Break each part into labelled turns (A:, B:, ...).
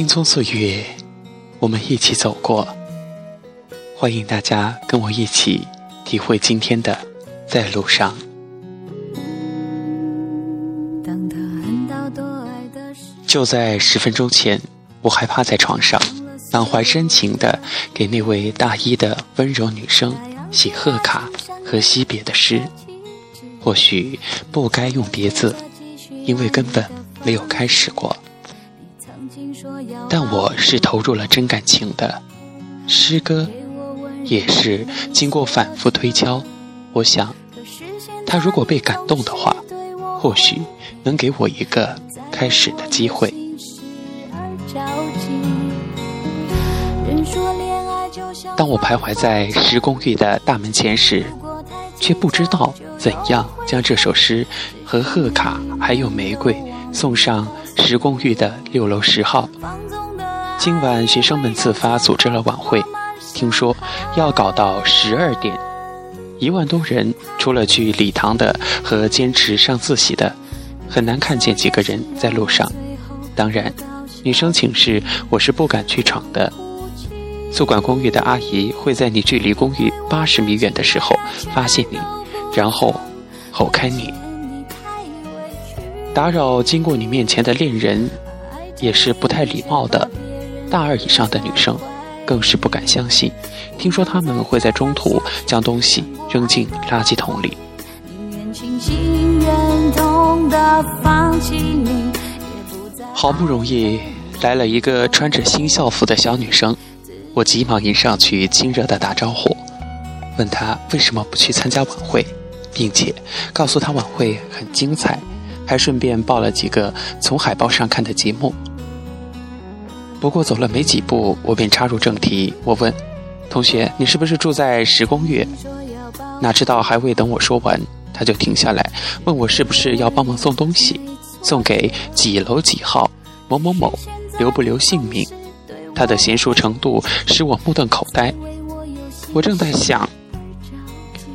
A: 青葱岁月，我们一起走过。欢迎大家跟我一起体会今天的在路上。就在十分钟前，我还趴在床上，满怀深情的给那位大一的温柔女生写贺卡和惜别的诗。或许不该用别字，因为根本没有开始过。但我是投入了真感情的，诗歌也是经过反复推敲。我想，他如果被感动的话，或许能给我一个开始的机会。当我徘徊在十公寓的大门前时，却不知道怎样将这首诗和贺卡还有玫瑰送上十公寓的六楼十号。今晚学生们自发组织了晚会，听说要搞到十二点。一万多人，除了去礼堂的和坚持上自习的，很难看见几个人在路上。当然，女生寝室我是不敢去闯的。宿管公寓的阿姨会在你距离公寓八十米远的时候发现你，然后吼开你。打扰经过你面前的恋人，也是不太礼貌的。大二以上的女生，更是不敢相信。听说他们会在中途将东西扔进垃圾桶里。好不容易来了一个穿着新校服的小女生。我急忙迎上去，亲热的打招呼，问她为什么不去参加晚会，并且告诉她晚会很精彩，还顺便报了几个从海报上看的节目。不过走了没几步，我便插入正题，我问同学：“你是不是住在十公寓？”哪知道还未等我说完，他就停下来问我是不是要帮忙送东西，送给几楼几号某某某，留不留姓名？他的娴熟程度使我目瞪口呆。我正在想，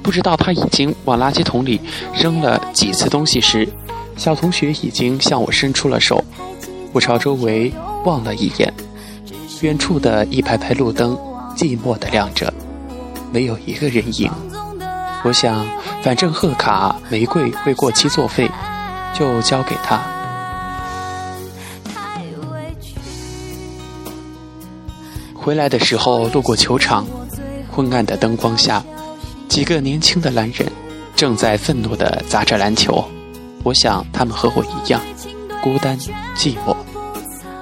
A: 不知道他已经往垃圾桶里扔了几次东西时，小同学已经向我伸出了手。我朝周围望了一眼，远处的一排排路灯寂寞地亮着，没有一个人影。我想，反正贺卡、玫瑰会过期作废，就交给他。回来的时候路过球场，昏暗的灯光下，几个年轻的男人正在愤怒地砸着篮球。我想他们和我一样，孤单寂寞，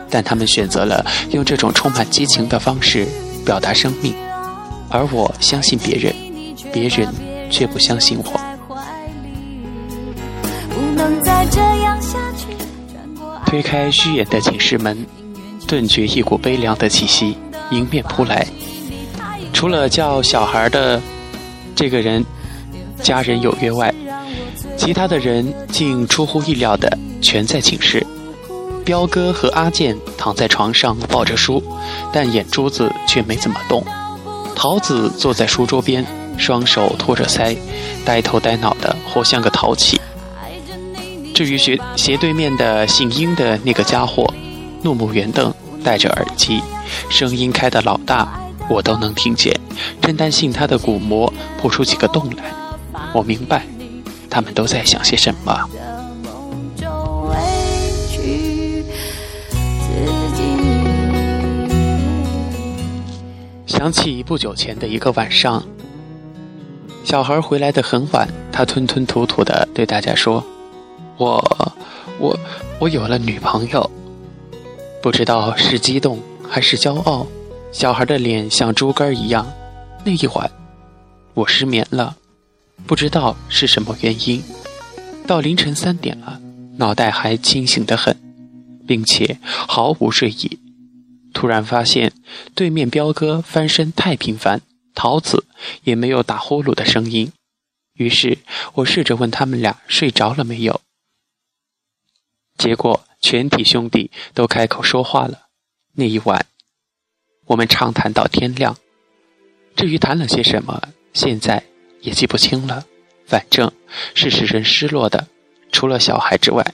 A: 但他们选择了用这种充满激情的方式表达生命，而我相信别人，别人却不相信我。推开虚掩的寝室门，顿觉一股悲凉的气息。迎面扑来，除了叫小孩的这个人家人有约外，其他的人竟出乎意料的全在寝室。彪哥和阿健躺在床上抱着书，但眼珠子却没怎么动。桃子坐在书桌边，双手托着腮，呆头呆脑的，活像个淘气。至于斜斜对面的姓殷的那个家伙，怒目圆瞪，戴着耳机。声音开得老大，我都能听见，真担心他的鼓膜破出几个洞来。我明白，他们都在想些什么。想起不久前的一个晚上，小孩回来的很晚，他吞吞吐吐的对大家说：“我，我，我有了女朋友。”不知道是激动。还是骄傲，小孩的脸像猪肝一样。那一晚，我失眠了，不知道是什么原因。到凌晨三点了，脑袋还清醒得很，并且毫无睡意。突然发现对面彪哥翻身太频繁，桃子也没有打呼噜的声音。于是我试着问他们俩睡着了没有，结果全体兄弟都开口说话了。那一晚，我们畅谈到天亮。至于谈了些什么，现在也记不清了。反正是使人失落的，除了小孩之外。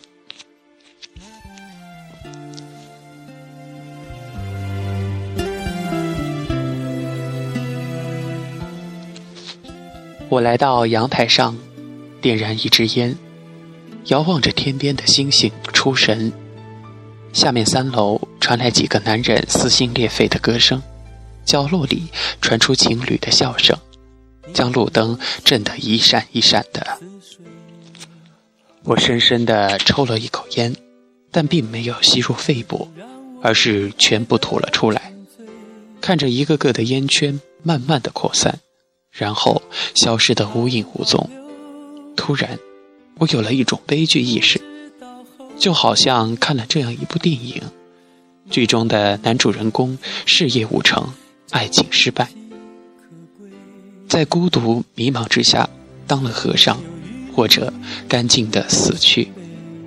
A: 我来到阳台上，点燃一支烟，遥望着天边的星星出神。下面三楼传来几个男人撕心裂肺的歌声，角落里传出情侣的笑声，将路灯震得一闪一闪的。我深深地抽了一口烟，但并没有吸入肺部，而是全部吐了出来。看着一个个的烟圈慢慢的扩散。然后消失得无影无踪。突然，我有了一种悲剧意识，就好像看了这样一部电影：剧中的男主人公事业无成，爱情失败，在孤独迷茫之下当了和尚，或者干净的死去，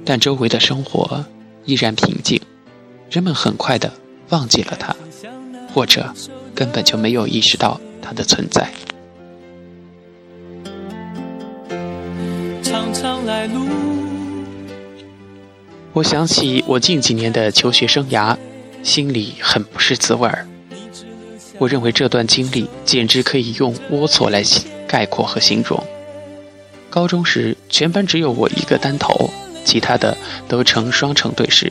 A: 但周围的生活依然平静，人们很快的忘记了他，或者根本就没有意识到他的存在。我想起我近几年的求学生涯，心里很不是滋味儿。我认为这段经历简直可以用龌龊来概括和形容。高中时，全班只有我一个单头，其他的都成双成对时。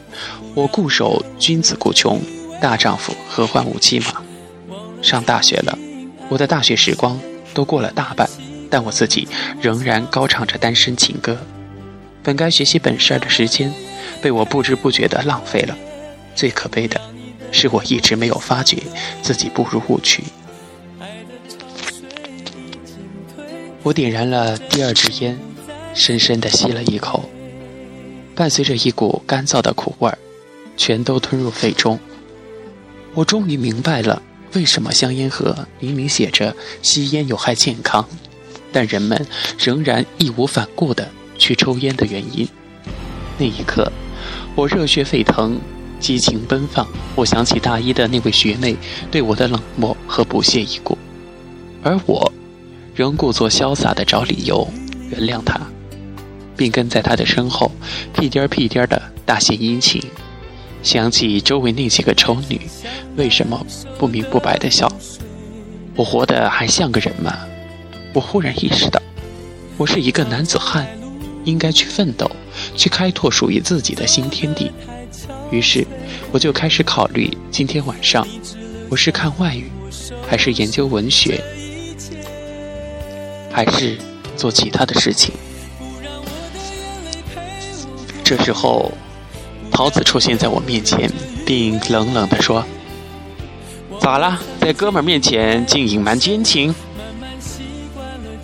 A: 我固守君子固穷，大丈夫何患无妻嘛。上大学了，我的大学时光都过了大半。但我自己仍然高唱着单身情歌，本该学习本事儿的时间，被我不知不觉地浪费了。最可悲的是，我一直没有发觉自己步入误区。我点燃了第二支烟，深深地吸了一口，伴随着一股干燥的苦味儿，全都吞入肺中。我终于明白了，为什么香烟盒明明写着“吸烟有害健康”。但人们仍然义无反顾地去抽烟的原因。那一刻，我热血沸腾，激情奔放。我想起大一的那位学妹对我的冷漠和不屑一顾，而我仍故作潇洒地找理由原谅她，并跟在她的身后屁颠儿屁颠儿地大献殷勤。想起周围那几个丑女，为什么不明不白地笑？我活得还像个人吗？我忽然意识到，我是一个男子汉，应该去奋斗，去开拓属于自己的新天地。于是，我就开始考虑今天晚上，我是看外语，还是研究文学，还是做其他的事情。这时候，桃子出现在我面前，并冷冷地说：“咋了？在哥们面前竟隐瞒奸情？”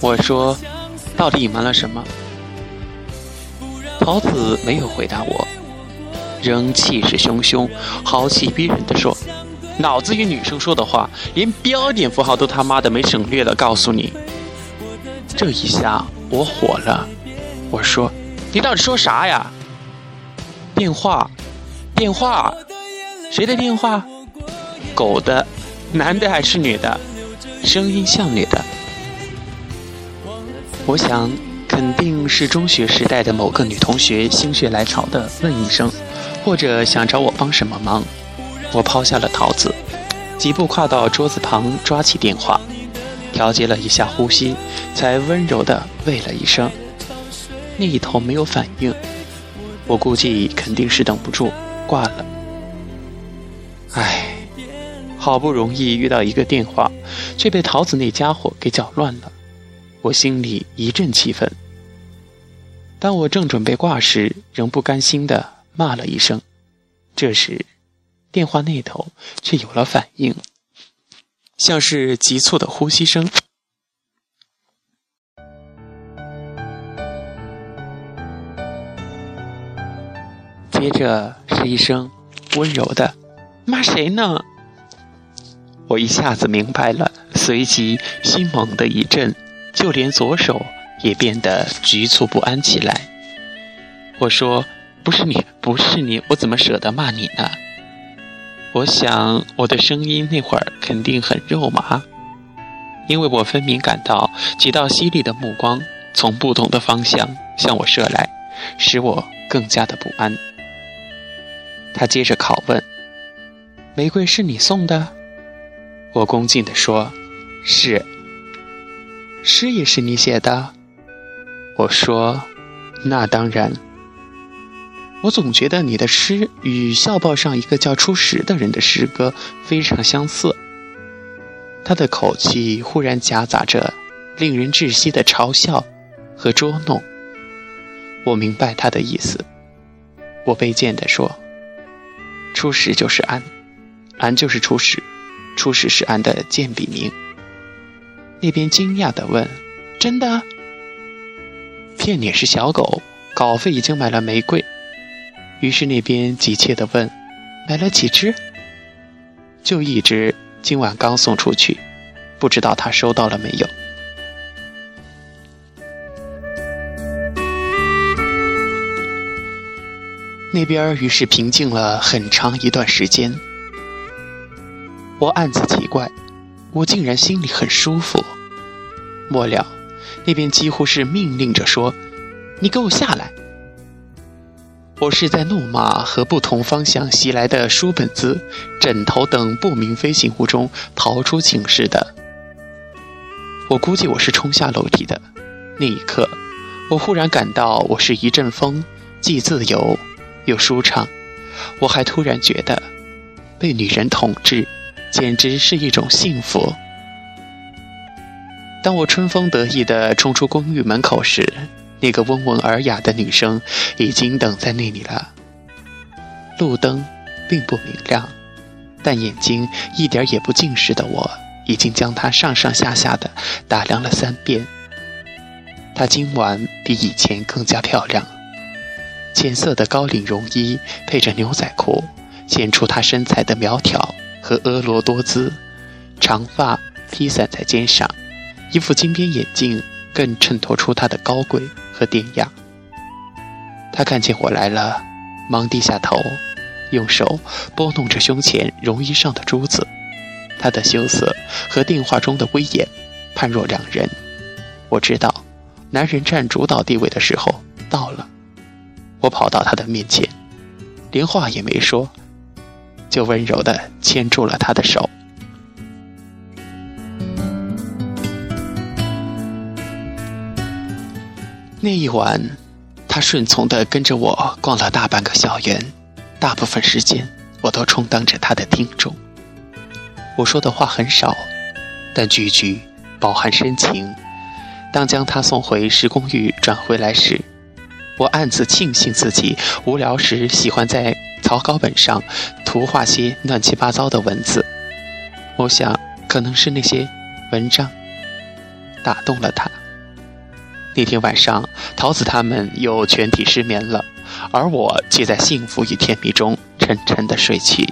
A: 我说：“到底隐瞒了什么？”桃子没有回答我，仍气势汹汹、豪气逼人的说：“脑子与女生说的话，连标点符号都他妈的没省略的。告诉你，这一下我火了。我说：‘你到底说啥呀？’电话，电话，谁的电话？狗的，男的还是女的？声音像女的。”我想，肯定是中学时代的某个女同学心血来潮的问一声，或者想找我帮什么忙。我抛下了桃子，几步跨到桌子旁，抓起电话，调节了一下呼吸，才温柔地喂了一声。那一头没有反应，我估计肯定是等不住，挂了。唉，好不容易遇到一个电话，却被桃子那家伙给搅乱了。我心里一阵气愤。当我正准备挂时，仍不甘心的骂了一声。这时，电话那头却有了反应，像是急促的呼吸声，接着是一声温柔的“骂谁呢？”我一下子明白了，随即心猛地一震。就连左手也变得局促不安起来。我说：“不是你，不是你，我怎么舍得骂你呢？”我想我的声音那会儿肯定很肉麻，因为我分明感到几道犀利的目光从不同的方向向我射来，使我更加的不安。他接着拷问：“玫瑰是你送的？”我恭敬地说：“是。”诗也是你写的？我说：“那当然。”我总觉得你的诗与校报上一个叫初识的人的诗歌非常相似。他的口气忽然夹杂着令人窒息的嘲笑和捉弄。我明白他的意思。我卑贱地说：“初识就是安，安就是初识，初识是安的贱笔名。”那边惊讶地问：“真的？骗你是小狗，稿费已经买了玫瑰。”于是那边急切地问：“买了几只？”就一只，今晚刚送出去，不知道他收到了没有。那边于是平静了很长一段时间。我暗自奇怪，我竟然心里很舒服。末了，那边几乎是命令着说：“你给我下来！”我是在怒骂和不同方向袭来的书本子、枕头等不明飞行物中逃出寝室的。我估计我是冲下楼梯的。那一刻，我忽然感到我是一阵风，既自由又舒畅。我还突然觉得，被女人统治，简直是一种幸福。当我春风得意地冲出公寓门口时，那个温文尔雅的女生已经等在那里了。路灯并不明亮，但眼睛一点也不近视的我，已经将她上上下下的打量了三遍。她今晚比以前更加漂亮，浅色的高领绒衣配着牛仔裤，显出她身材的苗条和婀娜多姿。长发披散在肩上，一副金边眼镜更衬托出他的高贵。和典雅。他看见我来了，忙低下头，用手拨弄着胸前绒衣上的珠子。他的羞涩和电话中的威严判若两人。我知道，男人占主导地位的时候到了。我跑到他的面前，连话也没说，就温柔地牵住了他的手。那一晚，他顺从地跟着我逛了大半个校园，大部分时间我都充当着他的听众。我说的话很少，但句句饱含深情。当将他送回石公寓转回来时，我暗自庆幸自己无聊时喜欢在草稿本上涂画些乱七八糟的文字。我想，可能是那些文章打动了他。那天晚上，桃子他们又全体失眠了，而我却在幸福与甜蜜中沉沉的睡去。